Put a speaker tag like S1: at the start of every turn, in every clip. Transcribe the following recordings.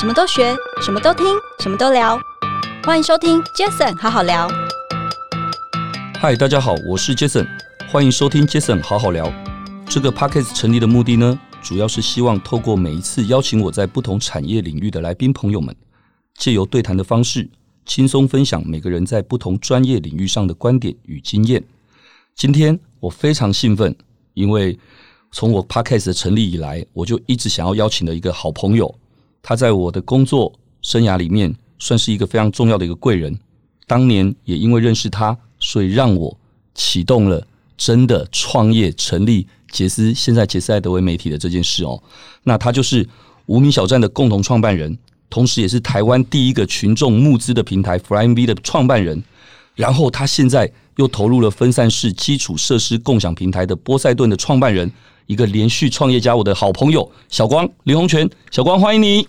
S1: 什么都学，什么都听，什么都聊。欢迎收听 Jason 好好聊。
S2: 嗨，大家好，我是 Jason，欢迎收听 Jason 好好聊。这个 Podcast 成立的目的呢，主要是希望透过每一次邀请我在不同产业领域的来宾朋友们，借由对谈的方式，轻松分享每个人在不同专业领域上的观点与经验。今天我非常兴奋，因为从我 Podcast 成立以来，我就一直想要邀请的一个好朋友，他在我的工作生涯里面算是一个非常重要的一个贵人。当年也因为认识他，所以让我启动了真的创业成立杰斯，现在杰斯艾德威媒体的这件事哦。那他就是无名小站的共同创办人，同时也是台湾第一个群众募资的平台 FlyingV 的创办人。然后他现在又投入了分散式基础设施共享平台的波塞顿的创办人。一个连续创业家，我的好朋友小光林洪泉，小光欢迎你。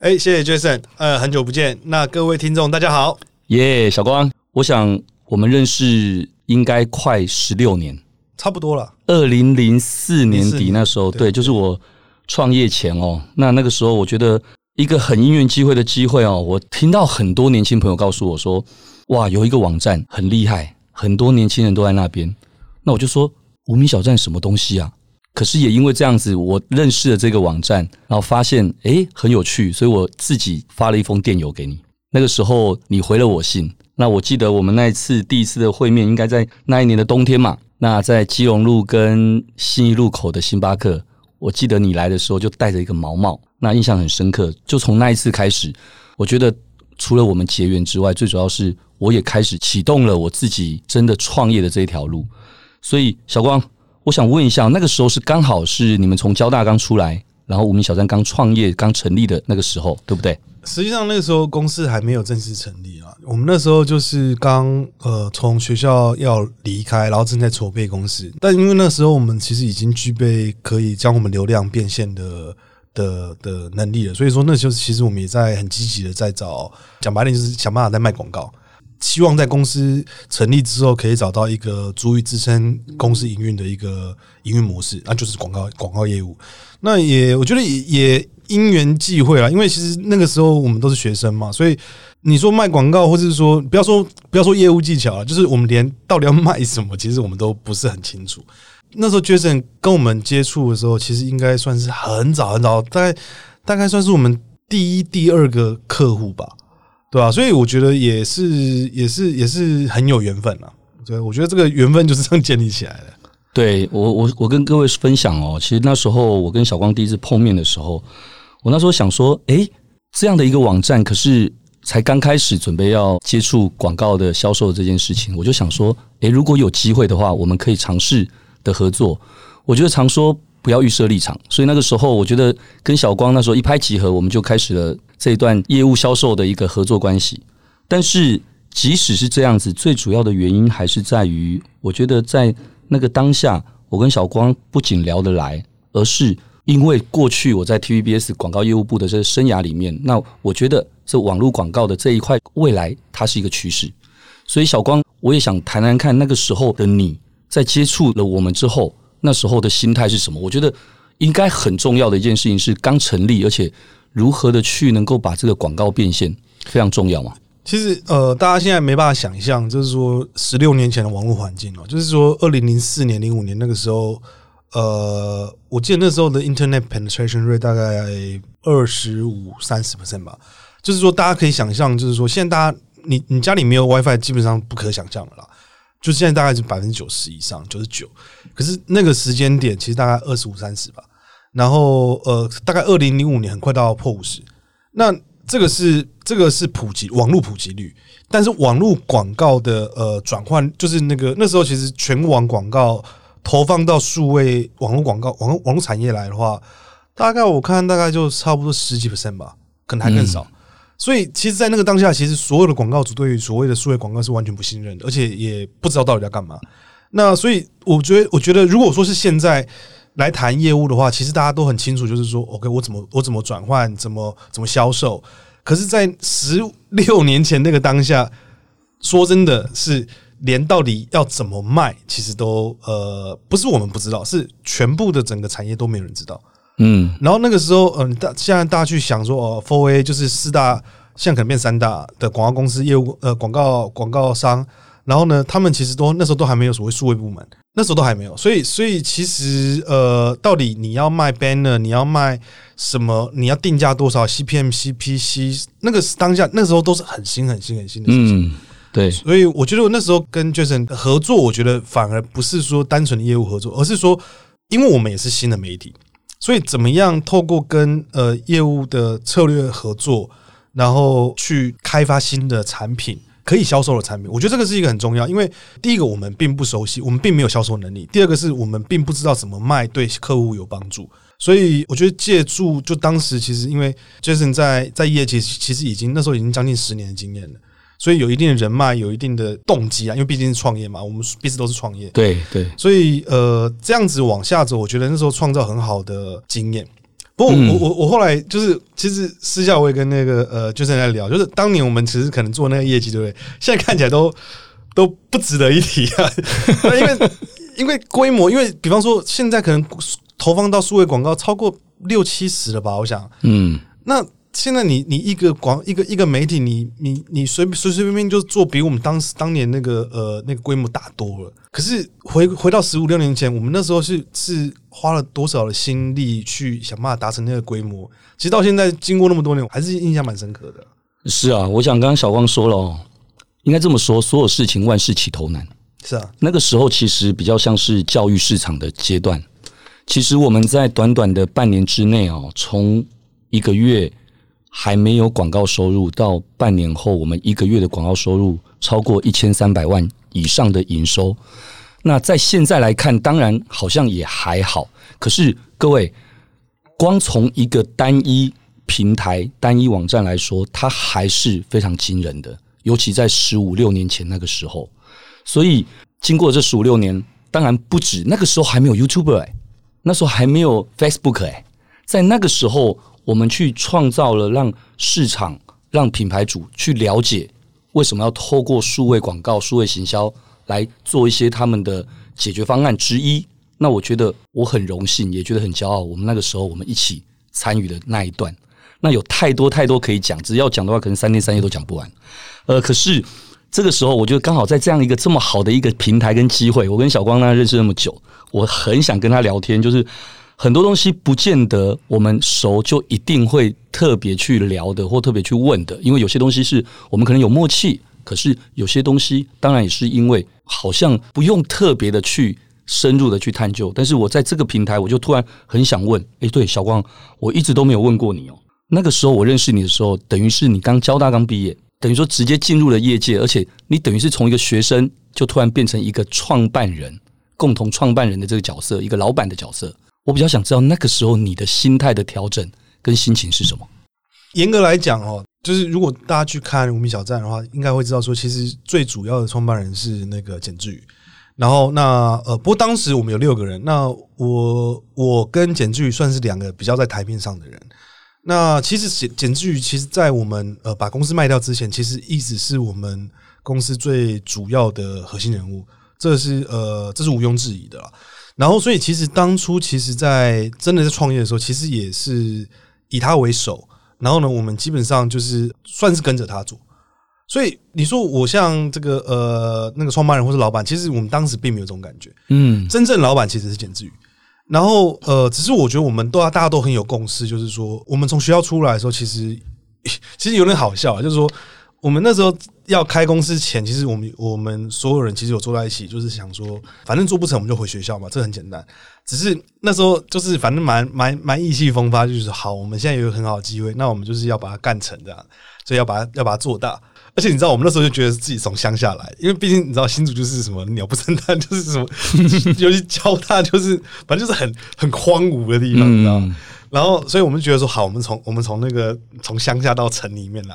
S3: 哎，谢谢 Jason，呃，很久不见。那各位听众大家好，
S2: 耶，yeah, 小光，我想我们认识应该快十六年，
S3: 差不多了。
S2: 二零零四年底那时候，对，对，就是我创业前哦。那那个时候，我觉得一个很因缘机会的机会哦，我听到很多年轻朋友告诉我说，哇，有一个网站很厉害，很多年轻人都在那边。那我就说，无名小站什么东西啊？可是也因为这样子，我认识了这个网站，然后发现诶很有趣，所以我自己发了一封电邮给你。那个时候你回了我信。那我记得我们那一次第一次的会面，应该在那一年的冬天嘛。那在基隆路跟信义路口的星巴克，我记得你来的时候就戴着一个毛帽，那印象很深刻。就从那一次开始，我觉得除了我们结缘之外，最主要是我也开始启动了我自己真的创业的这一条路。所以小光。我想问一下，那个时候是刚好是你们从交大刚出来，然后无名小站刚创业、刚成立的那个时候，对不对？
S3: 实际上那个时候公司还没有正式成立啊。我们那时候就是刚呃从学校要离开，然后正在筹备公司。但因为那时候我们其实已经具备可以将我们流量变现的的的能力了，所以说那时候其实我们也在很积极的在找，讲白点就是想办法在卖广告。希望在公司成立之后，可以找到一个足以支撑公司营运的一个营运模式，那就是广告广告业务。那也我觉得也也因缘际会啦，因为其实那个时候我们都是学生嘛，所以你说卖广告，或者是说不要说不要说业务技巧啊，就是我们连到底要卖什么，其实我们都不是很清楚。那时候 Jason 跟我们接触的时候，其实应该算是很早很早，大概大概算是我们第一第二个客户吧。对啊，所以我觉得也是，也是，也是很有缘分啊。对，我觉得这个缘分就是这样建立起来的。
S2: 对我，我，我跟各位分享哦，其实那时候我跟小光第一次碰面的时候，我那时候想说，诶，这样的一个网站，可是才刚开始准备要接触广告的销售这件事情，我就想说，诶，如果有机会的话，我们可以尝试的合作。我觉得常说。不要预设立场，所以那个时候我觉得跟小光那时候一拍即合，我们就开始了这一段业务销售的一个合作关系。但是即使是这样子，最主要的原因还是在于，我觉得在那个当下，我跟小光不仅聊得来，而是因为过去我在 TVBS 广告业务部的这个生涯里面，那我觉得这网络广告的这一块未来它是一个趋势。所以小光，我也想谈谈看那个时候的你在接触了我们之后。那时候的心态是什么？我觉得应该很重要的一件事情是刚成立，而且如何的去能够把这个广告变现非常重要嘛。
S3: 其实呃，大家现在没办法想象，就是说十六年前的网络环境哦，就是说二零零四年、零五年那个时候，呃，我记得那时候的 Internet penetration rate 大概二十五、三十 percent 吧。就是说，大家可以想象，就是说现在大家你你家里没有 WiFi，基本上不可想象的啦。就现在大概是百分之九十以上，九十九。可是那个时间点其实大概二十五、三十吧。然后呃，大概二零零五年很快到破五十。那这个是这个是普及网络普及率，但是网络广告的呃转换，就是那个那时候其实全网广告投放到数位网络广告网络网络产业来的话，大概我看大概就差不多十几 percent 吧，可能还更少。嗯所以，其实，在那个当下，其实所有的广告主对于所谓的数位广告是完全不信任的，而且也不知道到底在干嘛。那所以，我觉得，我觉得，如果说是现在来谈业务的话，其实大家都很清楚，就是说，OK，我怎么我怎么转换，怎么怎么销售。可是，在十六年前那个当下，说真的是连到底要怎么卖，其实都呃不是我们不知道，是全部的整个产业都没有人知道。
S2: 嗯，
S3: 然后那个时候，嗯、呃，大现在大家去想说，哦，Four A 就是四大，现在可能变三大的广告公司业务，呃，广告广告商。然后呢，他们其实都那时候都还没有所谓数位部门，那时候都还没有。所以，所以其实，呃，到底你要卖 banner，你要卖什么，你要定价多少，CPM、CPC，那个是当下那时候都是很新、很新、很新的事情。
S2: 嗯对，
S3: 所以我觉得我那时候跟 Jason 合作，我觉得反而不是说单纯的业务合作，而是说，因为我们也是新的媒体，所以怎么样透过跟呃业务的策略合作，然后去开发新的产品，可以销售的产品，我觉得这个是一个很重要。因为第一个我们并不熟悉，我们并没有销售能力；第二个是我们并不知道怎么卖对客户有帮助。所以我觉得借助就当时其实因为 Jason 在在业界其实已经那时候已经将近十年的经验了。所以有一定的人脉，有一定的动机啊，因为毕竟是创业嘛，我们彼此都是创业。
S2: 对对，
S3: 所以呃，这样子往下走，我觉得那时候创造很好的经验。不过我我我后来就是，其实私下我也跟那个呃，就是在聊，就是当年我们其实可能做那个业绩，对不对？现在看起来都都不值得一提啊，因为因为规模，因为比方说现在可能投放到数位广告超过六七十了吧，我想，嗯，那。现在你你一个广一个一个媒体，你你你随随随便便就做比我们当时当年那个呃那个规模大多了。可是回回到十五六年前，我们那时候是是花了多少的心力去想办法达成那个规模？其实到现在经过那么多年，我还是印象蛮深刻的。
S2: 是啊，我想刚刚小光说了哦，应该这么说，所有事情万事起头难。
S3: 是啊，
S2: 那个时候其实比较像是教育市场的阶段。其实我们在短短的半年之内哦，从一个月。还没有广告收入，到半年后，我们一个月的广告收入超过一千三百万以上的营收。那在现在来看，当然好像也还好。可是各位，光从一个单一平台、单一网站来说，它还是非常惊人的。尤其在十五六年前那个时候，所以经过这十五六年，当然不止那个时候还没有 YouTuber 哎，那时候还没有 Facebook 哎，在那个时候。我们去创造了让市场、让品牌主去了解为什么要透过数位广告、数位行销来做一些他们的解决方案之一。那我觉得我很荣幸，也觉得很骄傲。我们那个时候我们一起参与的那一段，那有太多太多可以讲，只要讲的话，可能三天三夜都讲不完。呃，可是这个时候，我觉得刚好在这样一个这么好的一个平台跟机会，我跟小光呢认识那么久，我很想跟他聊天，就是。很多东西不见得我们熟就一定会特别去聊的或特别去问的，因为有些东西是我们可能有默契，可是有些东西当然也是因为好像不用特别的去深入的去探究。但是我在这个平台，我就突然很想问：哎，对，小光，我一直都没有问过你哦。那个时候我认识你的时候，等于是你刚交大刚毕业，等于说直接进入了业界，而且你等于是从一个学生就突然变成一个创办人，共同创办人的这个角色，一个老板的角色。我比较想知道那个时候你的心态的调整跟心情是什么？
S3: 严格来讲哦，就是如果大家去看无名小站的话，应该会知道说，其实最主要的创办人是那个简志宇。然后那呃，不过当时我们有六个人，那我我跟简志宇算是两个比较在台面上的人。那其实简简志宇，其实在我们呃把公司卖掉之前，其实一直是我们公司最主要的核心人物，这是呃这是毋庸置疑的啦。然后，所以其实当初，其实，在真的在创业的时候，其实也是以他为首。然后呢，我们基本上就是算是跟着他做。所以你说我像这个呃那个创办人或是老板，其实我们当时并没有这种感觉。嗯，真正老板其实是简志宇。然后呃，只是我觉得我们都要大家都很有共识，就是说我们从学校出来的时候，其实 其实有点好笑啊，就是说。我们那时候要开公司前，其实我们我们所有人其实有坐在一起，就是想说，反正做不成我们就回学校嘛，这很简单。只是那时候就是反正蛮蛮蛮意气风发，就是好，我们现在有一个很好的机会，那我们就是要把它干成这样，所以要把它要把它做大。而且你知道，我们那时候就觉得自己从乡下来，因为毕竟你知道新竹就是什么鸟不生蛋，就是什么，尤其交大就是反正就是很很荒芜的地方，你知道。然后，所以我们觉得说，好，我们从我们从那个从乡下到城里面来。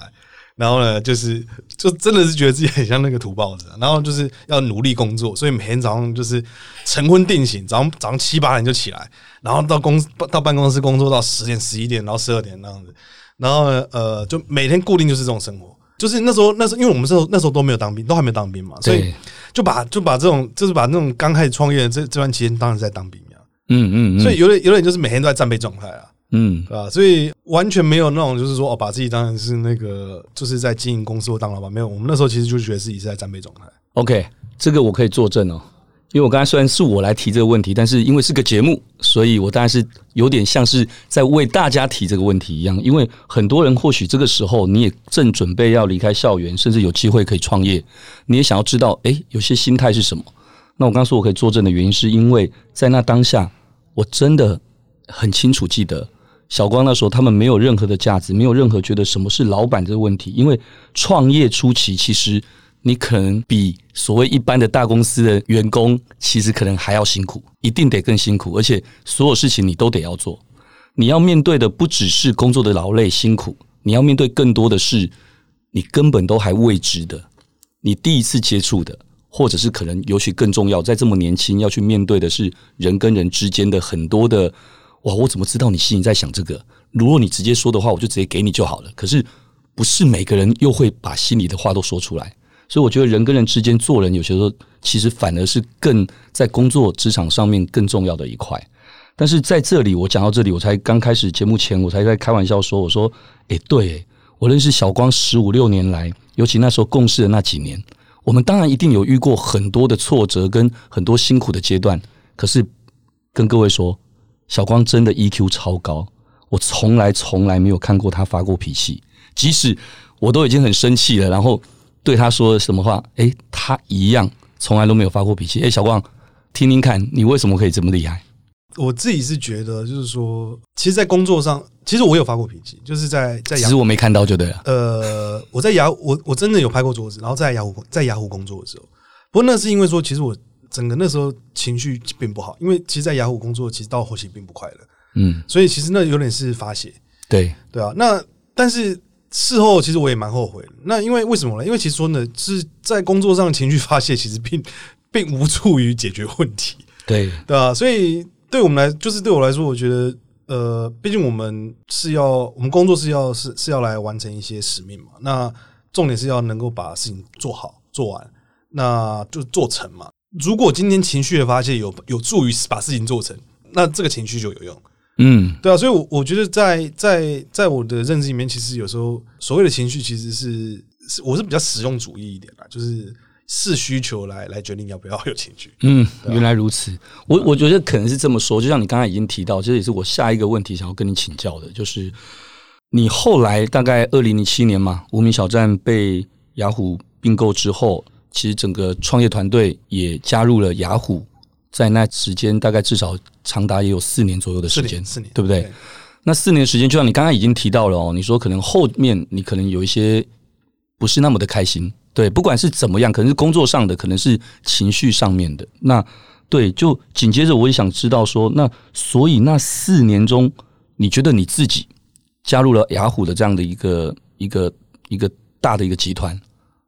S3: 然后呢，就是就真的是觉得自己很像那个土包子，然后就是要努力工作，所以每天早上就是晨昏定醒，早上早上七八点就起来，然后到公到办公室工作到十点十一点，然后十二点那样子，然后呢，呃，就每天固定就是这种生活，就是那时候那时候因为我们那时候那时候都没有当兵，都还没有当兵嘛，所以就把就把这种就是把那种刚开始创业的这这段期间当然在当兵呀，
S2: 嗯嗯，嗯，
S3: 所以有点有点就是每天都在战备状态啊，
S2: 嗯，
S3: 对吧？所以完全没有那种就是说哦，把自己当成是那个就是在经营公司或当老板，没有。我们那时候其实就觉得自己是在战备状态。
S2: OK，这个我可以作证哦。因为我刚才虽然是我来提这个问题，但是因为是个节目，所以我当然是有点像是在为大家提这个问题一样。因为很多人或许这个时候你也正准备要离开校园，甚至有机会可以创业，你也想要知道，诶，有些心态是什么？那我刚刚说我可以作证的原因，是因为在那当下，我真的很清楚记得小光那时候他们没有任何的价值，没有任何觉得什么是老板这个问题。因为创业初期，其实你可能比。所谓一般的大公司的员工，其实可能还要辛苦，一定得更辛苦，而且所有事情你都得要做。你要面对的不只是工作的劳累辛苦，你要面对更多的是你根本都还未知的，你第一次接触的，或者是可能尤其更重要，在这么年轻要去面对的是人跟人之间的很多的哇，我怎么知道你心里在想这个？如果你直接说的话，我就直接给你就好了。可是不是每个人又会把心里的话都说出来。所以我觉得人跟人之间做人，有些时候其实反而是更在工作职场上面更重要的一块。但是在这里，我讲到这里，我才刚开始节目前，我才在开玩笑说：“我说，诶，对，我认识小光十五六年来，尤其那时候共事的那几年，我们当然一定有遇过很多的挫折跟很多辛苦的阶段。可是跟各位说，小光真的 EQ 超高，我从来从来没有看过他发过脾气，即使我都已经很生气了，然后。”对他说什么话？诶，他一样从来都没有发过脾气。诶，小光，听听看，你为什么可以这么厉害？
S3: 我自己是觉得，就是说，其实，在工作上，其实我有发过脾气，就是在在。
S2: 其实我没看到就对了。
S3: 呃，我在雅，我我真的有拍过桌子，然后在雅虎在雅虎工作的时候，不过那是因为说，其实我整个那时候情绪并不好，因为其实，在雅虎工作，其实到后期并不快乐。嗯，所以其实那有点是发泄。
S2: 对
S3: 对啊，那但是。事后其实我也蛮后悔的，那因为为什么呢？因为其实说呢，是在工作上情绪发泄，其实并并无助于解决问题。
S2: 对
S3: 对啊，所以对我们来，就是对我来说，我觉得呃，毕竟我们是要，我们工作是要是是要来完成一些使命嘛。那重点是要能够把事情做好做完，那就做成嘛。如果今天情绪的发泄有有助于把事情做成，那这个情绪就有用。嗯，对啊，所以，我我觉得在在在我的认知里面，其实有时候所谓的情绪，其实是是我是比较实用主义一点啦，就是视需求来来决定要不要有情绪。
S2: 嗯，原来如此，我我觉得可能是这么说，就像你刚才已经提到，这也是我下一个问题想要跟你请教的，就是你后来大概二零零七年嘛，无名小站被雅虎并购之后，其实整个创业团队也加入了雅虎。在那时间大概至少长达也有四年左右的时间，
S3: 四年，
S2: 对不对？那四年时间，就像你刚刚已经提到了哦，你说可能后面你可能有一些不是那么的开心，对，不管是怎么样，可能是工作上的，可能是情绪上面的。那对，就紧接着我也想知道说，那所以那四年中，你觉得你自己加入了雅虎的这样的一个一个一个大的一个集团，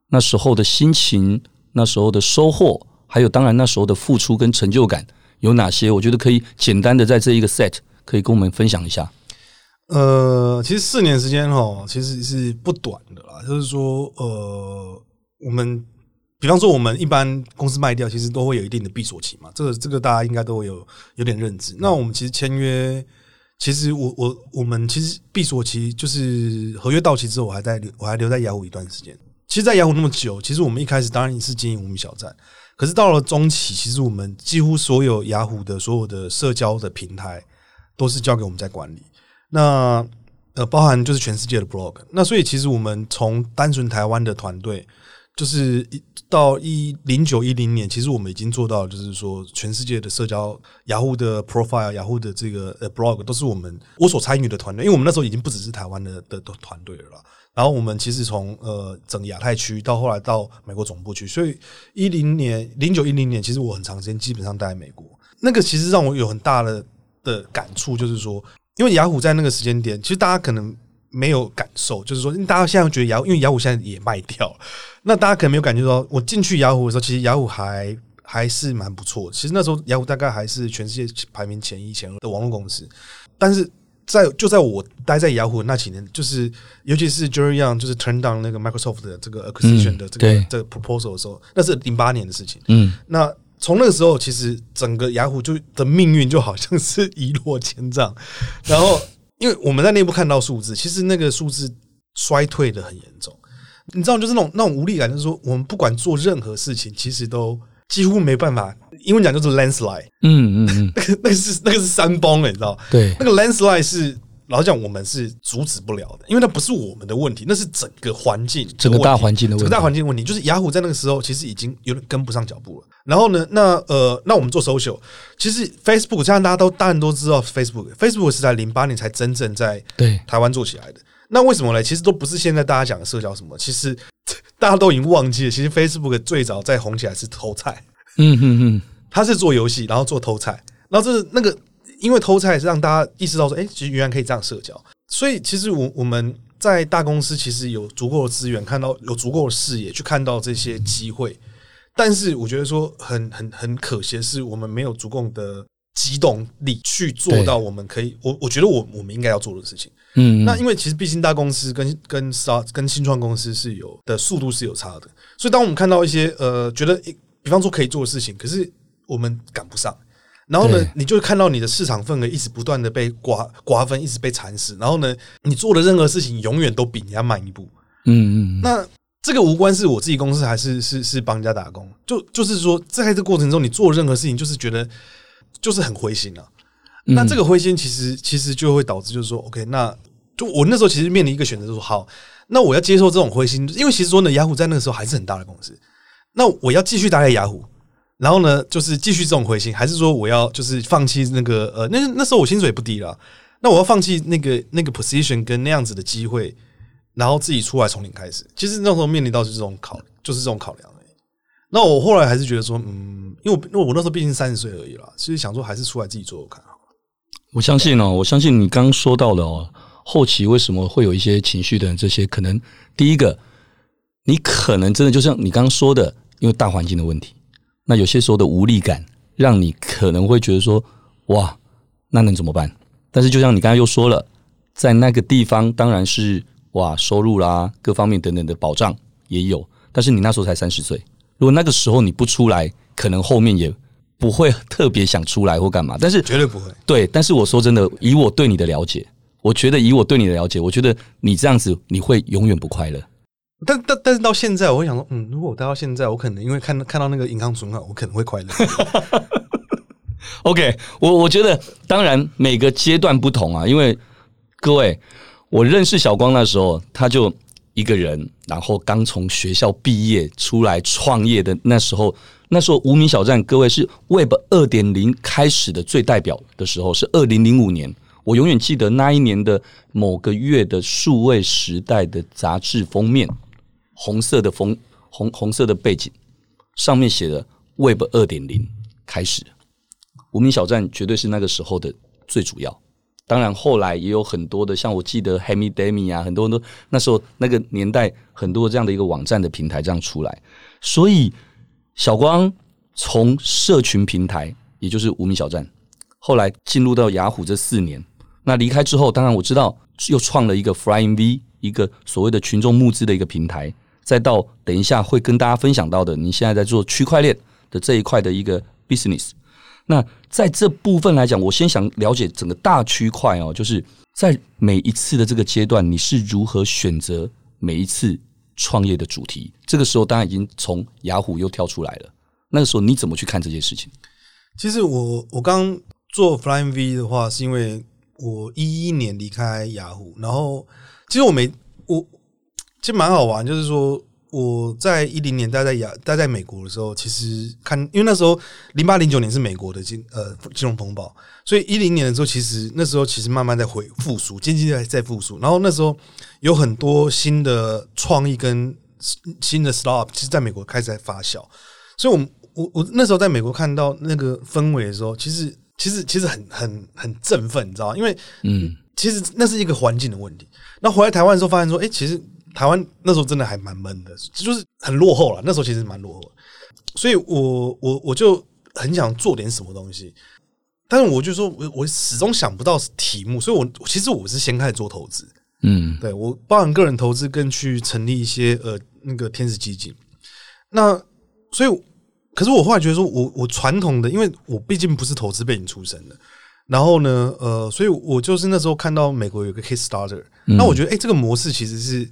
S2: 那时候的心情，那时候的收获。还有，当然那时候的付出跟成就感有哪些？我觉得可以简单的在这一个 set 可以跟我们分享一下。
S3: 呃，其实四年时间哈，其实是不短的啦。就是说，呃，我们比方说我们一般公司卖掉，其实都会有一定的闭锁期嘛。这个这个大家应该都有有点认知。那我们其实签约，其实我我我们其实闭锁期就是合约到期之后，我还在我还留在雅虎一段时间。其实，在雅虎那么久，其实我们一开始当然也是经营无名小站。可是到了中期，其实我们几乎所有雅虎的所有的社交的平台都是交给我们在管理。那呃，包含就是全世界的 blog。那所以其实我们从单纯台湾的团队，就是一到一零九一零年，其实我们已经做到，就是说全世界的社交雅虎的 profile、雅虎的这个呃 blog 都是我们我所参与的团队。因为我们那时候已经不只是台湾的的团队了。然后我们其实从呃整亚太区到后来到美国总部去，所以一零年零九一零年，其实我很长时间基本上待在美国。那个其实让我有很大的的感触，就是说，因为雅虎在那个时间点，其实大家可能没有感受，就是说，大家现在觉得雅虎，因为雅虎现在也卖掉了，那大家可能没有感觉到，我进去雅虎的时候，其实雅虎还还是蛮不错。其实那时候雅虎大概还是全世界排名前一前二的网络公司，但是。在就在我待在雅虎那几年，就是尤其是 Jerry Yang 就是 turn down 那个 Microsoft 的这个 acquisition 的这个、嗯、这个 proposal 的时候，那是零八年的事情。嗯，那从那个时候，其实整个雅虎就的命运就好像是一落千丈。然后，因为我们在内部看到数字，其实那个数字衰退的很严重。你知道，就是那种那种无力感，就是说，我们不管做任何事情，其实都几乎没办法。英文讲就是 landslide，
S2: 嗯嗯嗯，
S3: 那个 那个是那个是山崩了，你知道？
S2: 对，
S3: 那个 landslide 是老实讲，我们是阻止不了的，因为那不是我们的问题，那是整个环境，
S2: 整个大环境的问题，
S3: 整个大环境的问题，就是雅虎在那个时候其实已经有点跟不上脚步了。然后呢，那呃，那我们做 social，其实 Facebook，这样大家都当然都知道 Facebook，Facebook 是在零八年才真正在对台湾做起来的。那为什么呢？其实都不是现在大家讲的社交什么，其实大家都已经忘记了。其实 Facebook 最早在红起来是偷菜，嗯哼哼，他是做游戏，然后做偷菜，然后这是那个因为偷菜是让大家意识到说，哎，其实原来可以这样社交。所以其实我我们在大公司其实有足够的资源，看到有足够的视野去看到这些机会，但是我觉得说很很很可惜的是，我们没有足够的。机动力去做到我们可以，我我觉得我我们应该要做的事情。嗯，那因为其实毕竟大公司跟跟跟新创公司是有的速度是有差的，所以当我们看到一些呃觉得比方说可以做的事情，可是我们赶不上，然后呢，你就看到你的市场份额一直不断的被瓜瓜分，一直被蚕食，然后呢，你做的任何事情永远都比人家慢一步。嗯嗯，那这个无关是我自己公司还是是是帮人家打工，就就是说在这个过程中你做任何事情，就是觉得。就是很灰心啊，那这个灰心其实其实就会导致，就是说，OK，那就我那时候其实面临一个选择，就是说，好，那我要接受这种灰心，因为其实说呢，雅虎在那个时候还是很大的公司，那我要继续待在雅虎，然后呢，就是继续这种灰心，还是说我要就是放弃那个呃，那那时候我薪水也不低了，那我要放弃那个那个 position 跟那样子的机会，然后自己出来从零开始，其实那时候面临到是这种考，就是这种考量。那我后来还是觉得说，嗯，因为我因为我那时候毕竟三十岁而已啦，其实想说还是出来自己做做看好了。
S2: 我相信哦，我相信你刚刚说到的哦，后期为什么会有一些情绪的这些，可能第一个，你可能真的就像你刚刚说的，因为大环境的问题，那有些时候的无力感，让你可能会觉得说，哇，那能怎么办？但是就像你刚刚又说了，在那个地方当然是哇，收入啦，各方面等等的保障也有，但是你那时候才三十岁。如果那个时候你不出来，可能后面也不会特别想出来或干嘛。但是
S3: 绝对不会。
S2: 对，但是我说真的，以我对你的了解，我觉得以我对你的了解，我觉得你这样子你会永远不快乐。
S3: 但但但是到现在，我会想说，嗯，如果我待到现在，我可能因为看看到那个银行存款，我可能会快乐。
S2: OK，我我觉得当然每个阶段不同啊，因为各位，我认识小光那时候，他就。一个人，然后刚从学校毕业出来创业的那时候，那时候无名小站，各位是 Web 二点零开始的最代表的时候，是二零零五年。我永远记得那一年的某个月的数位时代的杂志封面，红色的封红红色的背景，上面写的 Web 二点零开始，无名小站绝对是那个时候的最主要。当然，后来也有很多的，像我记得 Hemi-Demi 啊，很多人都那时候那个年代，很多这样的一个网站的平台这样出来。所以，小光从社群平台，也就是无名小站，后来进入到雅虎这四年。那离开之后，当然我知道又创了一个 Flying V，一个所谓的群众募资的一个平台。再到等一下会跟大家分享到的，你现在在做区块链的这一块的一个 business。那在这部分来讲，我先想了解整个大区块哦，就是在每一次的这个阶段，你是如何选择每一次创业的主题？这个时候当然已经从雅虎又跳出来了。那个时候你怎么去看这件事情？
S3: 其实我我刚做 Flying V 的话，是因为我一一年离开雅虎，然后其实我没我其实蛮好玩，就是说。我在一零年待在亚待在美国的时候，其实看，因为那时候零八零九年是美国的金呃金融风暴，所以一零年的时候，其实那时候其实慢慢在回复苏，经济在在复苏，然后那时候有很多新的创意跟新的 startup，其实在美国开始在发酵，所以我我我那时候在美国看到那个氛围的时候，其实其实其实很很很振奋，你知道吗？因为嗯，其实那是一个环境的问题。那回来台湾的时候，发现说，哎，其实。台湾那时候真的还蛮闷的，就是很落后了。那时候其实蛮落后的，所以我我我就很想做点什么东西，但是我就说我我始终想不到题目，所以我其实我是先开始做投资，嗯，对，我包含个人投资跟去成立一些呃那个天使基金。那所以可是我后来觉得说我，我我传统的，因为我毕竟不是投资背景出身的，然后呢，呃，所以我就是那时候看到美国有个 Kickstarter，那我觉得，哎、欸，这个模式其实是。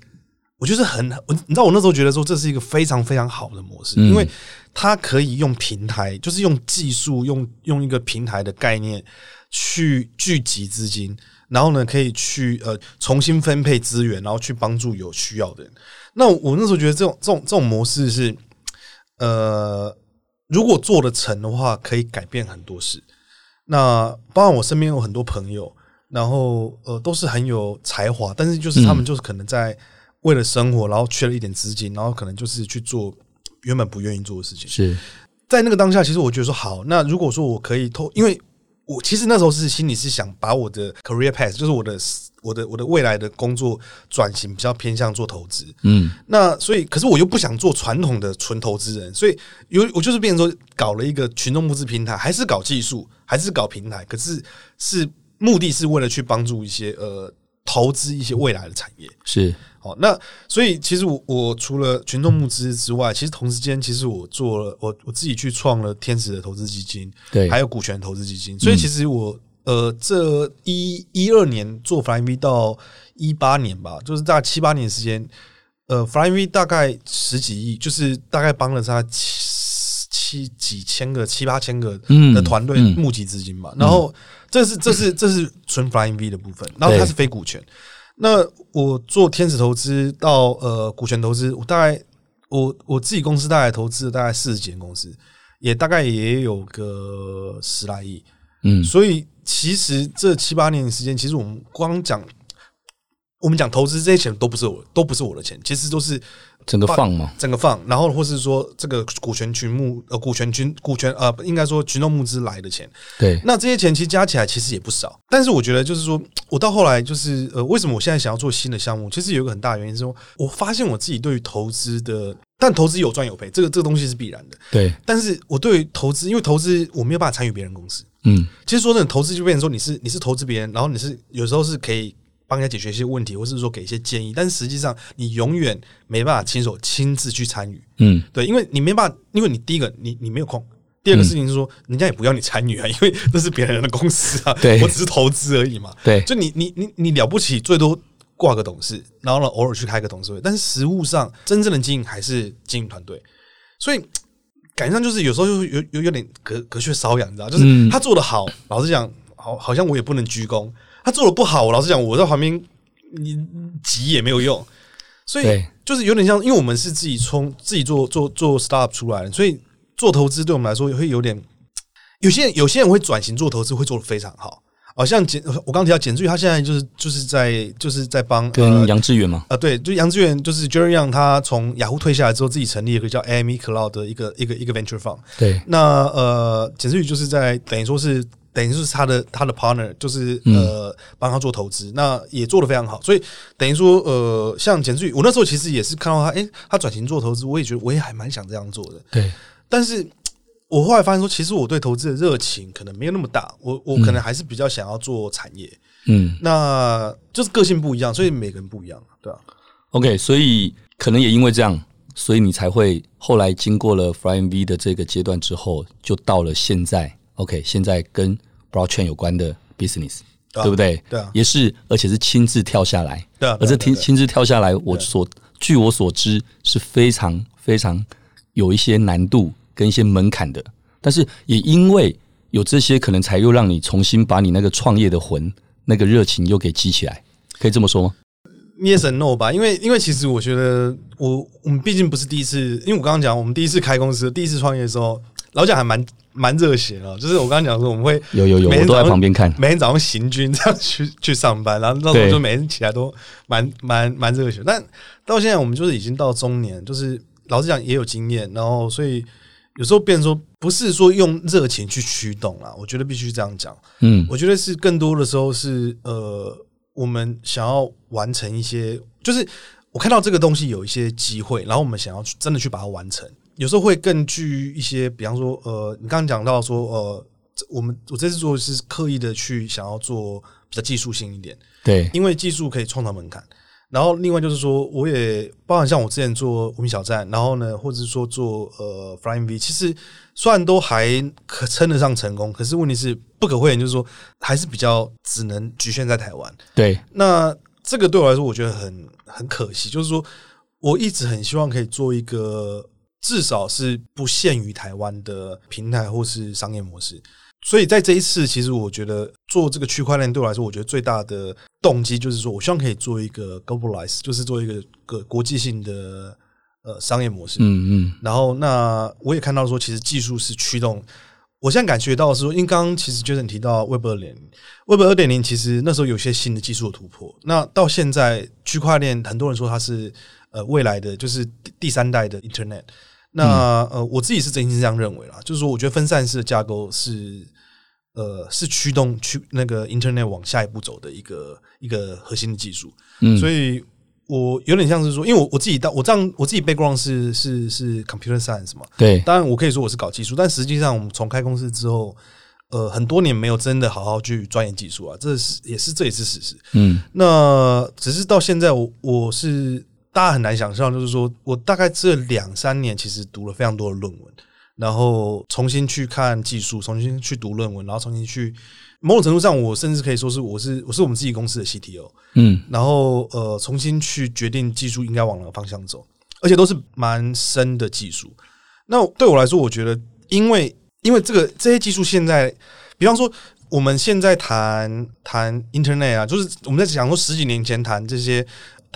S3: 我就是很，我你知道，我那时候觉得说这是一个非常非常好的模式，因为它可以用平台，就是用技术，用用一个平台的概念去聚集资金，然后呢，可以去呃重新分配资源，然后去帮助有需要的人。那我那时候觉得这种这种这种模式是，呃，如果做得成的话，可以改变很多事。那包括我身边有很多朋友，然后呃都是很有才华，但是就是他们就是可能在。为了生活，然后缺了一点资金，然后可能就是去做原本不愿意做的事情。
S2: 是
S3: 在那个当下，其实我觉得说好，那如果说我可以透，因为我其实那时候是心里是想把我的 career path，就是我的我的我的未来的工作转型比较偏向做投资。嗯，那所以，可是我又不想做传统的纯投资人，所以有我就是变成说搞了一个群众募资平台，还是搞技术，还是搞平台，可是是目的是为了去帮助一些呃投资一些未来的产业。
S2: 是。
S3: 哦，那所以其实我我除了群众募资之外，其实同时间其实我做了我我自己去创了天使的投资基金，
S2: 对，
S3: 还有股权投资基金。所以其实我呃这一一二年做 Flying V 到一八年吧，就是大概七八年时间，呃，Flying V 大概十几亿，就是大概帮了他七七几千个七八千个的团队募集资金嘛。然后这是这是这是纯 Flying V 的部分，然后它是非股权。那我做天使投资到呃股权投资，我大概我我自己公司大概投资了大概四十几间公司，也大概也有个十来亿，嗯，所以其实这七八年的时间，其实我们光讲我们讲投资这些钱都不是我都不是我的钱，其实都是。
S2: 整个放嘛，
S3: 整个放，然后或是说这个股权群募呃股权群股权呃应该说群众募资来的钱，
S2: 对，
S3: 那这些钱其实加起来其实也不少，但是我觉得就是说我到后来就是呃为什么我现在想要做新的项目，其实有一个很大的原因是说，我发现我自己对于投资的，但投资有赚有赔，这个这个东西是必然的，
S2: 对，
S3: 但是我对于投资，因为投资我没有办法参与别人公司，嗯，其实说真的投资就变成说你是你是投资别人，然后你是有时候是可以。帮人家解决一些问题，或是说给一些建议，但是实际上你永远没办法亲手亲自去参与。嗯，对，因为你没办法，因为你第一个你你没有空，第二个事情是说、嗯、人家也不要你参与啊，因为那是别人的公司啊，
S2: 对，
S3: 我只是投资而已嘛。
S2: 对，
S3: 就你你你你了不起，最多挂个董事，然后呢偶尔去开个董事会，但是实物上真正的经营还是经营团队，所以感觉上就是有时候就有有有点隔隔靴搔痒，你知道，就是他做的好，老实讲，好好像我也不能居功。他做的不好，我老实讲，我在旁边你急也没有用，所以就是有点像，因为我们是自己冲自己做做做 startup 出来的，所以做投资对我们来说也会有点。有些人有些人会转型做投资，会做的非常好。好像简我刚刚提到简志宇，他现在就是就是在就是在帮
S2: 跟杨致远嘛，
S3: 呃对，就杨致远就是 Jerry Yang，他从雅虎退下来之后，自己成立一个叫 Amy Cloud 的一个一个一个 venture fund。
S2: 对，
S3: 那呃简志宇就是在等于说是。等于就是他的他的 partner，就是呃帮他做投资，那也做得非常好。所以等于说呃，像简志宇，我那时候其实也是看到他，诶，他转型做投资，我也觉得我也还蛮想这样做的。
S2: 对，
S3: 但是我后来发现说，其实我对投资的热情可能没有那么大，我我可能还是比较想要做产业。嗯，那就是个性不一样，所以每个人不一样，对吧
S2: ？OK，所以可能也因为这样，所以你才会后来经过了 Flying V 的这个阶段之后，就到了现在。OK，现在跟 Blockchain 有关的 business，对，不对？
S3: 对啊，
S2: 也是，而且是亲自跳下来。
S3: 对啊，
S2: 而这亲亲自跳下来，我所据我所知是非常非常有一些难度跟一些门槛的。但是也因为有这些，可能才又让你重新把你那个创业的魂、那个热情又给激起来，可以这么说吗
S3: ？Yes and no 吧，因为因为其实我觉得我我们毕竟不是第一次，因为我刚刚讲我们第一次开公司、第一次创业的时候，老蒋还蛮。蛮热血啊，就是我刚刚讲说，我们会
S2: 有有有，我都在旁边看，
S3: 每天早上行军这样去去上班，然后那时候就每天起来都蛮 蛮蛮热血。但到现在，我们就是已经到中年，就是老实讲也有经验，然后所以有时候变成说，不是说用热情去驱动啊，我觉得必须这样讲。嗯，我觉得是更多的时候是呃，我们想要完成一些，就是我看到这个东西有一些机会，然后我们想要去真的去把它完成。有时候会更具一些，比方说，呃，你刚刚讲到说，呃，我们我这次做是刻意的去想要做比较技术性一点，
S2: 对，
S3: 因为技术可以创造门槛。然后另外就是说，我也包含像我之前做无名小站，然后呢，或者是说做呃 Flying V，其实虽然都还可称得上成功，可是问题是不可讳言，就是说还是比较只能局限在台湾。
S2: 对，
S3: 那这个对我来说，我觉得很很可惜，就是说我一直很希望可以做一个至少是不限于台湾的平台或是商业模式。所以在这一次，其实我觉得做这个区块链对我来说，我觉得最大的动机就是说，我希望可以做一个 globalize，就是做一个个国际性的呃商业模式。嗯嗯。然后，那我也看到说，其实技术是驱动。我现在感觉到是说，因为刚刚其实 Jason 提到 Web 二点零，Web 二点零其实那时候有些新的技术的突破。那到现在，区块链很多人说它是呃未来的就是第三代的 Internet。那呃，我自己是真心这样认为啦，就是说，我觉得分散式的架构是。呃，是驱动去那个 Internet 往下一步走的一个一个核心的技术，嗯，所以我有点像是说，因为我我自己到我这样我自己 background 是是是 computer science 嘛，
S2: 对，
S3: 当然我可以说我是搞技术，但实际上我们从开公司之后，呃，很多年没有真的好好去钻研技术啊，这是也是这也是事实，嗯，那只是到现在我我是大家很难想象，就是说我大概这两三年其实读了非常多的论文。然后重新去看技术，重新去读论文，然后重新去某种程度上，我甚至可以说是我是我是我们自己公司的 CTO，嗯，然后呃重新去决定技术应该往哪个方向走，而且都是蛮深的技术。那对我来说，我觉得因为因为这个这些技术现在，比方说我们现在谈谈 Internet 啊，就是我们在讲说十几年前谈这些。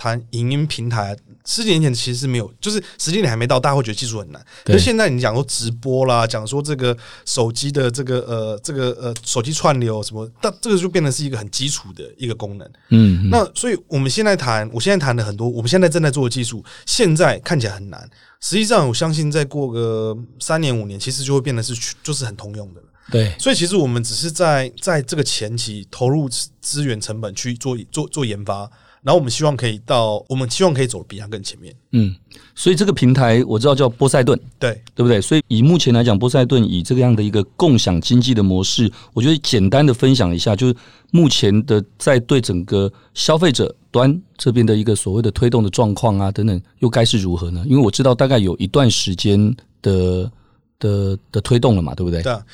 S3: 谈影音平台，十几年前其实是没有，就是时间点还没到，大家会觉得技术很难。可是现在你讲说直播啦，讲说这个手机的这个呃这个呃手机串流什么，但这个就变成是一个很基础的一个功能。嗯，那所以我们现在谈，我现在谈的很多，我们现在正在做的技术，现在看起来很难。实际上，我相信再过个三年五年，其实就会变得是就是很通用的了。
S2: 对，
S3: 所以其实我们只是在在这个前期投入资源成本去做做做研发。然后我们希望可以到，我们希望可以走比他更前面。
S2: 嗯，所以这个平台我知道叫波塞顿，
S3: 对
S2: 对不对？所以以目前来讲，波塞顿以这个样的一个共享经济的模式，我觉得简单的分享一下，就是目前的在对整个消费者端这边的一个所谓的推动的状况啊等等，又该是如何呢？因为我知道大概有一段时间的的的推动了嘛，对不对？
S3: 对啊，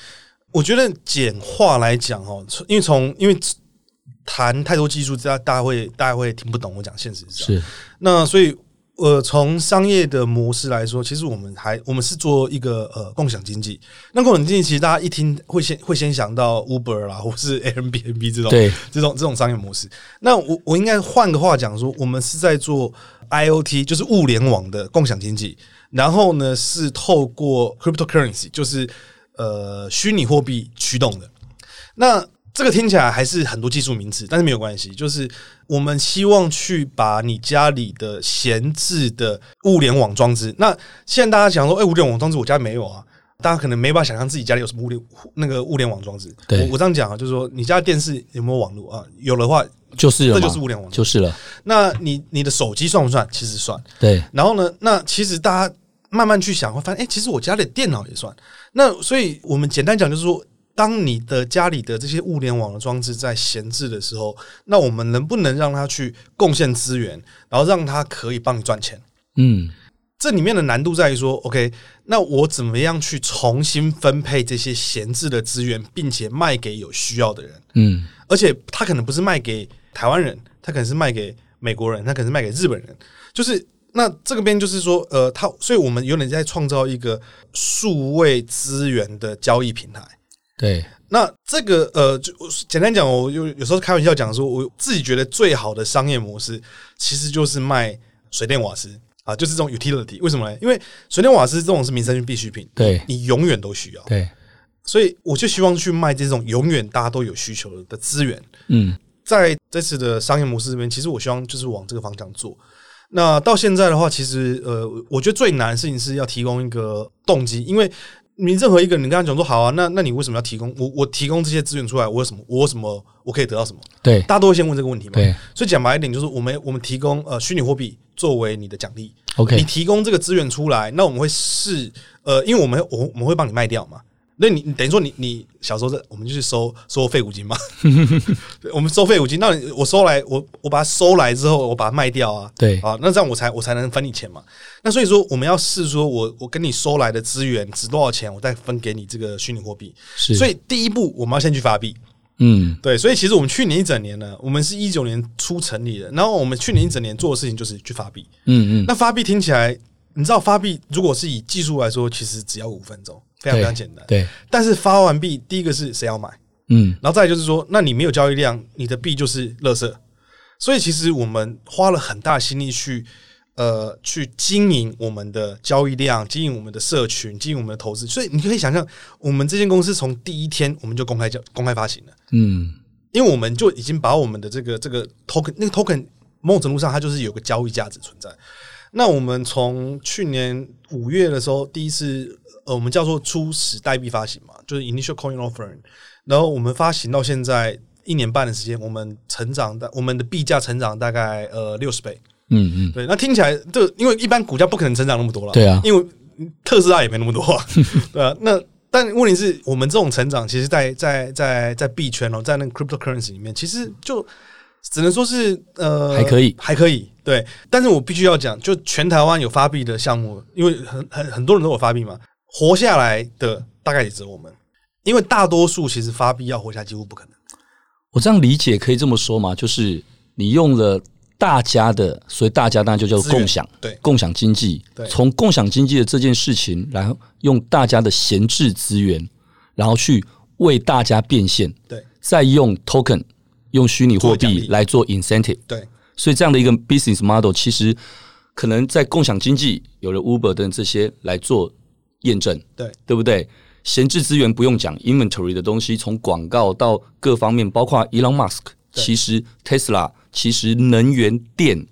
S3: 我觉得简化来讲哦，因为从因为。谈太多技术，大家大家会大家会听不懂我讲现实是。那所以呃，从商业的模式来说，其实我们还我们是做一个呃共享经济。那共享经济其实大家一听会先会先想到 Uber 啦，或是 Airbnb 这种这种这种商业模式。那我我应该换个话讲说，我们是在做 IoT，就是物联网的共享经济。然后呢，是透过 Cryptocurrency，就是呃虚拟货币驱动的。那这个听起来还是很多技术名词，但是没有关系。就是我们希望去把你家里的闲置的物联网装置，那现在大家想说，哎，物联网装置我家没有啊，大家可能没办法想象自己家里有什么物联那个物联网装置。对，我我这样讲啊，就是说你家电视有没有网络啊？有的话
S2: 就是
S3: 这就是物联网，
S2: 就是了。
S3: 那你你的手机算不算？其实算。
S2: 对。
S3: 然后呢，那其实大家慢慢去想，会发现，哎，其实我家里的电脑也算。那所以我们简单讲，就是说。当你的家里的这些物联网的装置在闲置的时候，那我们能不能让它去贡献资源，然后让它可以帮你赚钱？嗯，这里面的难度在于说，OK，那我怎么样去重新分配这些闲置的资源，并且卖给有需要的人？嗯，而且他可能不是卖给台湾人，他可能是卖给美国人，他可能是卖给日本人。就是那这个边就是说，呃，他，所以我们有点在创造一个数位资源的交易平台。
S2: 对，
S3: 那这个呃，就简单讲，我有有时候开玩笑讲说，我自己觉得最好的商业模式，其实就是卖水电瓦斯啊，就是这种 utility。为什么呢？因为水电瓦斯这种是民生必需品，
S2: 对，
S3: 你永远都需要。
S2: 对，
S3: 所以我就希望去卖这种永远大家都有需求的资源。嗯，在这次的商业模式这边，其实我希望就是往这个方向做。那到现在的话，其实呃，我觉得最难的事情是要提供一个动机，因为。你任何一个，你跟他讲说好啊，那那你为什么要提供我？我提供这些资源出来，我有什么？我有什么？我可以得到什么？
S2: 对，
S3: 大家都会先问这个问题嘛。
S2: 对，
S3: 所以讲白一点，就是我们我们提供呃虚拟货币作为你的奖励。
S2: OK，
S3: 你提供这个资源出来，那我们会试呃，因为我们我我们会帮你卖掉嘛。那你你等于说你你小时候在我们就去收收废五金嘛，我们收废五金，那我收来我我把它收来之后，我把它卖掉啊，
S2: 对
S3: 啊，那这样我才我才能分你钱嘛。那所以说我们要试说我我跟你收来的资源值多少钱，我再分给你这个虚拟货币。
S2: 是，
S3: 所以第一步我们要先去发币。
S2: 嗯，
S3: 对，所以其实我们去年一整年呢，我们是一九年初成立的，然后我们去年一整年做的事情就是去发币。
S2: 嗯嗯，
S3: 那发币听起来，你知道发币如果是以技术来说，其实只要五分钟，非常非常简单。
S2: 对，
S3: 但是发完币，第一个是谁要买？
S2: 嗯，
S3: 然后再来就是说，那你没有交易量，你的币就是垃圾。所以其实我们花了很大心力去。呃，去经营我们的交易量，经营我们的社群，经营我们的投资，所以你可以想象，我们这间公司从第一天我们就公开交公开发行了，
S2: 嗯，
S3: 因为我们就已经把我们的这个这个 token 那个 token 某种程度上它就是有个交易价值存在。那我们从去年五月的时候，第一次呃，我们叫做初始代币发行嘛，就是 initial coin offering，然后我们发行到现在一年半的时间，我们成长的我们的币价成长大概呃六十倍。
S2: 嗯嗯，
S3: 对，那听起来这因为一般股价不可能成长那么多了，
S2: 对啊，
S3: 因为特斯拉也没那么多啊，对啊。那但问题是我们这种成长，其实在，在在在在币圈哦，在那个 cryptocurrency 里面，其实就只能说是呃
S2: 还可以，
S3: 还可以。对，但是我必须要讲，就全台湾有发币的项目，因为很很很多人都有发币嘛，活下来的大概也只有我们，因为大多数其实发币要活下来几乎不可能。
S2: 我这样理解可以这么说吗？就是你用了。大家的，所以大家当然就叫做共享，
S3: 对，
S2: 共享经济。从共享经济的这件事情，然后用大家的闲置资源，然后去为大家变现，
S3: 对，
S2: 再用 token，用虚拟货币来做 incentive，
S3: 对。
S2: 所以这样的一个 business model，其实可能在共享经济有了 Uber 等这些来做验证，
S3: 对，
S2: 对不对？闲置资源不用讲，inventory 的东西，从广告到各方面，包括 Elon Musk，其实 Tesla。其实能源电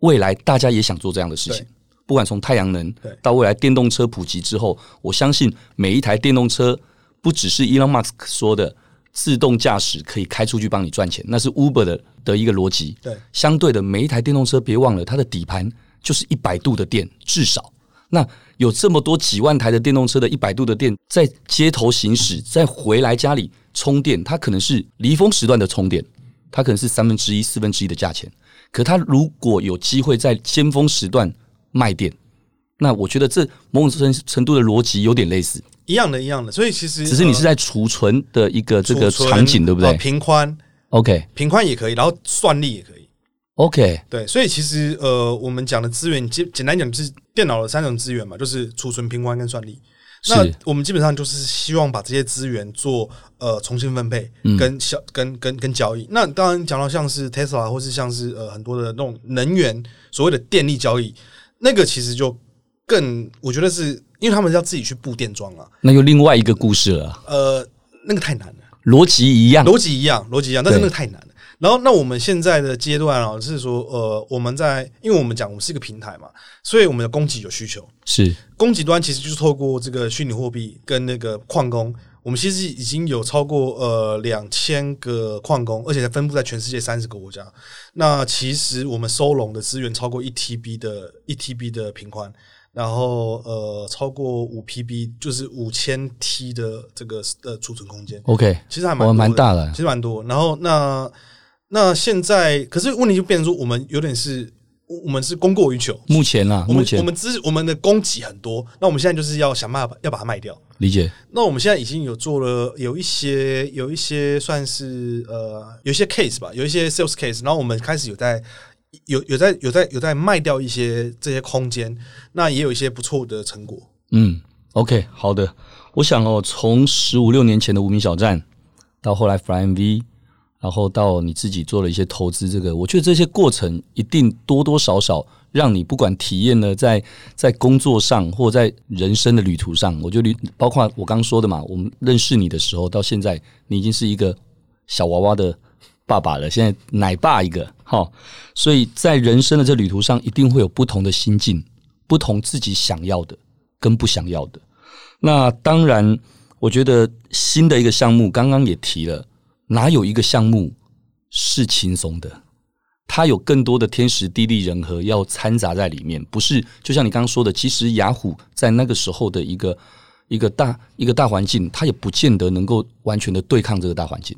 S2: 未来大家也想做这样的事情，不管从太阳能到未来电动车普及之后，我相信每一台电动车不只是 Elon Musk 说的自动驾驶可以开出去帮你赚钱，那是 Uber 的的一个逻辑。
S3: 对，
S2: 相对的每一台电动车，别忘了它的底盘就是一百度的电，至少那有这么多几万台的电动车的一百度的电在街头行驶，再回来家里充电，它可能是离峰时段的充电。它可能是三分之一、四分之一的价钱，可它如果有机会在尖峰时段卖电，那我觉得这某种程程度的逻辑有点类似，
S3: 一样的，一样的。所以其实
S2: 只是你是在储存的一个这个场景，对不对？
S3: 平宽
S2: ，OK，
S3: 平宽也可以，然后算力也可以
S2: ，OK，
S3: 对。所以其实呃，我们讲的资源简简单讲就是电脑的三种资源嘛，就是储存、平宽跟算力。那我们基本上就是希望把这些资源做呃重新分配跟小、嗯、跟跟跟交易。那当然讲到像是 Tesla 或是像是呃很多的那种能源所谓的电力交易，那个其实就更我觉得是因为他们要自己去布电桩啊，
S2: 那又另外一个故事了。
S3: 呃，那个太难了，
S2: 逻辑一样，
S3: 逻辑一样，逻辑一样，但是那个太难了。然后，那我们现在的阶段啊，是说，呃，我们在，因为我们讲我们是一个平台嘛，所以我们的供给有需求，
S2: 是
S3: 供给端其实就是透过这个虚拟货币跟那个矿工，我们其实已经有超过呃两千个矿工，而且还分布在全世界三十个国家。那其实我们收拢的资源超过一 TB 的一 TB 的频宽，然后呃超过五 PB 就是五千 T 的这个呃储存空间。
S2: OK，
S3: 其实还蛮
S2: 蛮大的，
S3: 其实蛮多。然后那。那现在，可是问题就变成说，我们有点是，我们是供过于求。
S2: 目前啦，
S3: 我们
S2: 目前
S3: 我们资我们的供给很多，那我们现在就是要想办法要把它卖掉。
S2: 理解。那
S3: 我们现在已经有做了有一些有一些算是呃有一些 case 吧，有一些 sales case，然后我们开始有在有有在有在有在卖掉一些这些空间，那也有一些不错的成果。
S2: 嗯，OK，好的。我想哦，从十五六年前的无名小站到后来 FlyMV。然后到你自己做了一些投资，这个我觉得这些过程一定多多少少让你不管体验了在在工作上或在人生的旅途上，我觉得包括我刚说的嘛，我们认识你的时候到现在，你已经是一个小娃娃的爸爸了，现在奶爸一个，哈，所以在人生的这旅途上，一定会有不同的心境，不同自己想要的跟不想要的。那当然，我觉得新的一个项目，刚刚也提了。哪有一个项目是轻松的？它有更多的天时地利人和要掺杂在里面，不是？就像你刚刚说的，其实雅虎在那个时候的一个一个大一个大环境，它也不见得能够完全的对抗这个大环境。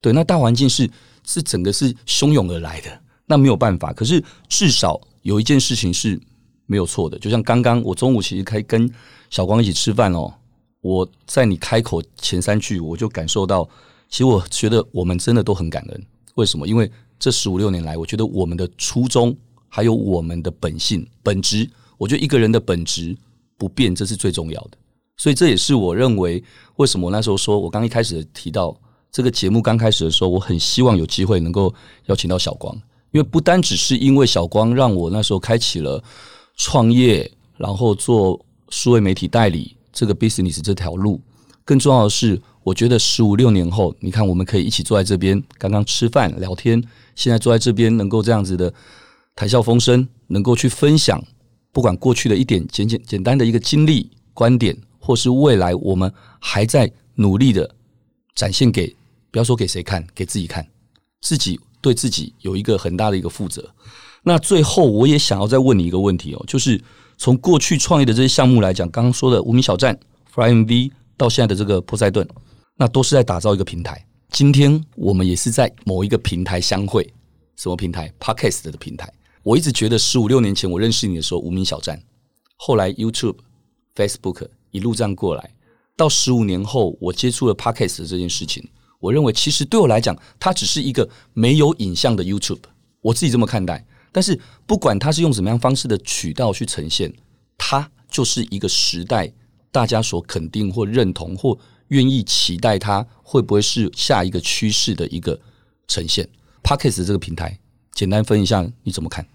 S2: 对，那大环境是是整个是汹涌而来的，那没有办法。可是至少有一件事情是没有错的，就像刚刚我中午其实可以跟小光一起吃饭哦，我在你开口前三句，我就感受到，其实我觉得我们真的都很感恩。为什么？因为这十五六年来，我觉得我们的初衷还有我们的本性本质，我觉得一个人的本质不变，这是最重要的。所以这也是我认为为什么我那时候说我刚一开始提到这个节目刚开始的时候，我很希望有机会能够邀请到小光，因为不单只是因为小光让我那时候开启了创业，然后做数位媒体代理这个 business 这条路，更重要的是，我觉得十五六年后，你看我们可以一起坐在这边，刚刚吃饭聊天，现在坐在这边能够这样子的谈笑风生，能够去分享，不管过去的一点简简简单的一个经历观点。或是未来，我们还在努力的展现给，不要说给谁看，给自己看，自己对自己有一个很大的一个负责。那最后，我也想要再问你一个问题哦，就是从过去创业的这些项目来讲，刚刚说的无名小站、FlyMV 到现在的这个波塞顿，那都是在打造一个平台。今天我们也是在某一个平台相会，什么平台？Podcast 的平台。我一直觉得十五六年前我认识你的时候，无名小站，后来 YouTube、Facebook。一路这样过来，到十五年后，我接触了 Podcast 的这件事情。我认为，其实对我来讲，它只是一个没有影像的 YouTube，我自己这么看待。但是，不管它是用什么样方式的渠道去呈现，它就是一个时代大家所肯定或认同或愿意期待它会不会是下一个趋势的一个呈现。Podcast 这个平台，简单分一下你怎么看？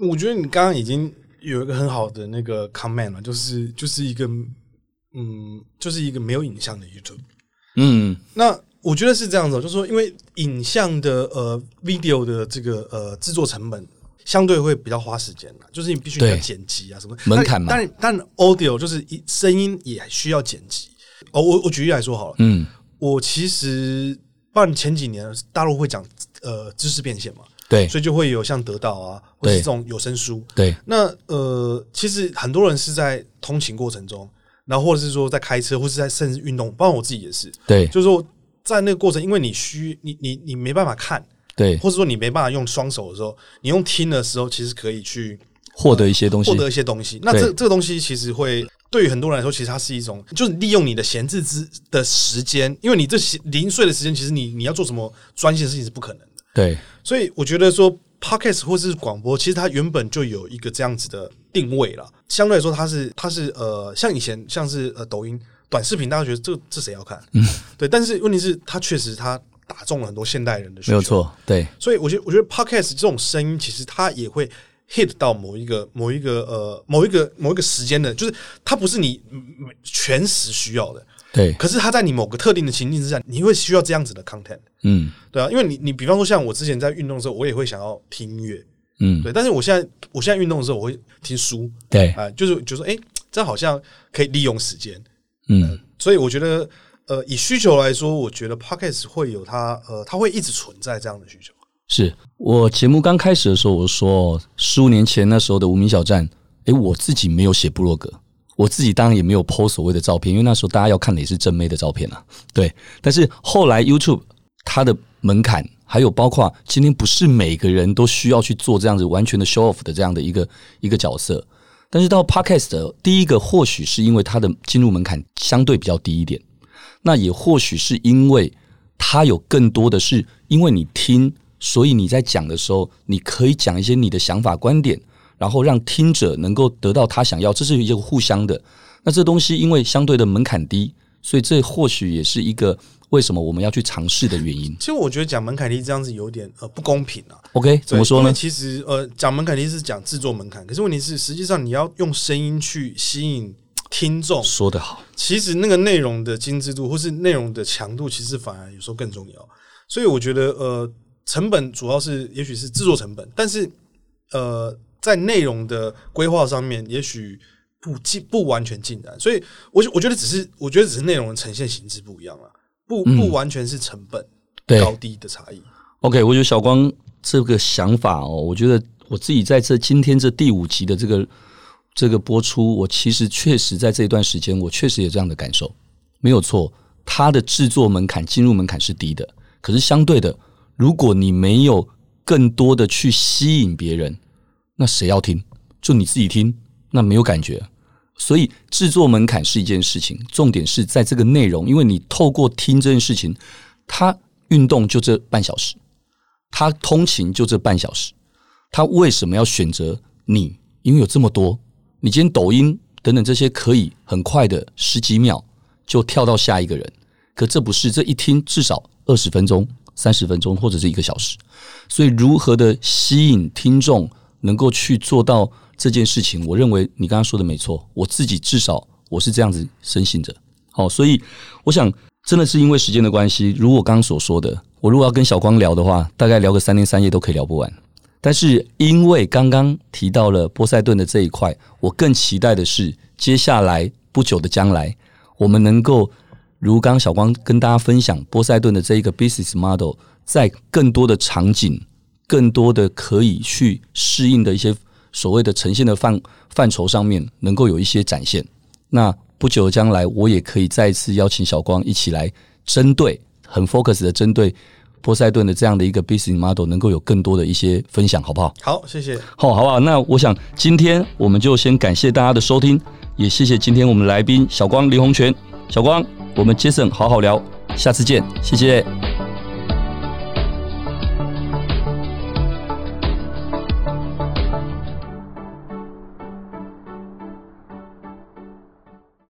S3: 我觉得你刚刚已经有一个很好的那个 comment 了，就是就是一个。嗯，就是一个没有影像的 YouTube。嗯，那我觉得是这样子，就是说，因为影像的呃 video 的这个呃制作成本相对会比较花时间，就是你必须要剪辑啊什么
S2: 门槛嘛。
S3: 但但 audio 就是声音也需要剪辑。哦，我我举例来说好了，嗯，我其实不然前几年大陆会讲呃知识变现嘛，
S2: 对，
S3: 所以就会有像得到啊，或是这种有声书，
S2: 对。
S3: 那呃，其实很多人是在通勤过程中。然后，或者是说在开车，或是在甚至运动，包括我自己也是。
S2: 对，
S3: 就是说在那个过程，因为你需你你你没办法看，
S2: 对，
S3: 或者说你没办法用双手的时候，你用听的时候，其实可以去
S2: 获得一些东西，
S3: 获得一些东西。那这这个东西其实会对于很多人来说，其实它是一种，就是利用你的闲置之的时间，因为你这些零碎的时间，其实你你要做什么专心的事情是不可能的。
S2: 对，
S3: 所以我觉得说。Podcast 或是广播，其实它原本就有一个这样子的定位了。相对来说，它是它是呃，像以前像是呃抖音短视频，大家觉得这这谁要看？嗯，对。但是问题是，它确实它打中了很多现代人的需求，
S2: 没有错。对，
S3: 所以我觉得我觉得 Podcast 这种声音，其实它也会 hit 到某一个某一个呃某一个某一个时间的，就是它不是你全时需要的。
S2: 对，
S3: 可是它在你某个特定的情境之下，你会需要这样子的 content，嗯，对啊，因为你你比方说像我之前在运动的时候，我也会想要听音乐，嗯，对，但是我现在我现在运动的时候，我会听书，
S2: 对，
S3: 啊、呃，就是就说，哎、欸，这好像可以利用时间，嗯、呃，所以我觉得，呃，以需求来说，我觉得 Podcast 会有它，呃，它会一直存在这样的需求。
S2: 是我节目刚开始的时候，我说十五年前那时候的无名小站，哎、欸，我自己没有写部落格。我自己当然也没有 po 所谓的照片，因为那时候大家要看的也是正妹的照片啊。对，但是后来 YouTube 它的门槛，还有包括今天不是每个人都需要去做这样子完全的 show off 的这样的一个一个角色。但是到 Podcast 第一个，或许是因为它的进入门槛相对比较低一点，那也或许是因为它有更多的是因为你听，所以你在讲的时候，你可以讲一些你的想法观点。然后让听者能够得到他想要，这是一个互相的。那这东西因为相对的门槛低，所以这或许也是一个为什么我们要去尝试的原因。
S3: 其实我觉得讲门槛低这样子有点呃不公平啊。
S2: OK，怎么说呢？
S3: 其实呃讲门槛低是讲制作门槛，可是问题是实际上你要用声音去吸引听众。
S2: 说得好，
S3: 其实那个内容的精致度或是内容的强度，其实反而有时候更重要。所以我觉得呃成本主要是也许是制作成本，但是呃。在内容的规划上面，也许不尽不完全尽然，所以我我觉得只是我觉得只是内容的呈现形式不一样了，不不完全是成本高低的差异。嗯。
S2: OK，我觉得小光这个想法哦，我觉得我自己在这今天这第五集的这个这个播出，我其实确实在这一段时间，我确实有这样的感受，没有错。它的制作门槛、进入门槛是低的，可是相对的，如果你没有更多的去吸引别人，那谁要听？就你自己听，那没有感觉。所以制作门槛是一件事情，重点是在这个内容，因为你透过听这件事情，他运动就这半小时，他通勤就这半小时，他为什么要选择你？因为有这么多，你今天抖音等等这些可以很快的十几秒就跳到下一个人，可这不是，这一听至少二十分钟、三十分钟或者是一个小时，所以如何的吸引听众能够去做到？这件事情，我认为你刚刚说的没错。我自己至少我是这样子深信着。好，所以我想，真的是因为时间的关系，如我刚刚所说的，我如果要跟小光聊的话，大概聊个三天三夜都可以聊不完。但是因为刚刚提到了波塞顿的这一块，我更期待的是接下来不久的将来，我们能够如刚小光跟大家分享波塞顿的这一个 business model，在更多的场景、更多的可以去适应的一些。所谓的呈现的范范畴上面，能够有一些展现。那不久的将来，我也可以再一次邀请小光一起来，针对很 focus 的针对波塞顿的这样的一个 business model，能够有更多的一些分享，好不好？
S3: 好，谢谢。
S2: 好，好不好？那我想今天我们就先感谢大家的收听，也谢谢今天我们来宾小光林洪泉。小光，我们 Jason 好好聊，下次见，谢谢。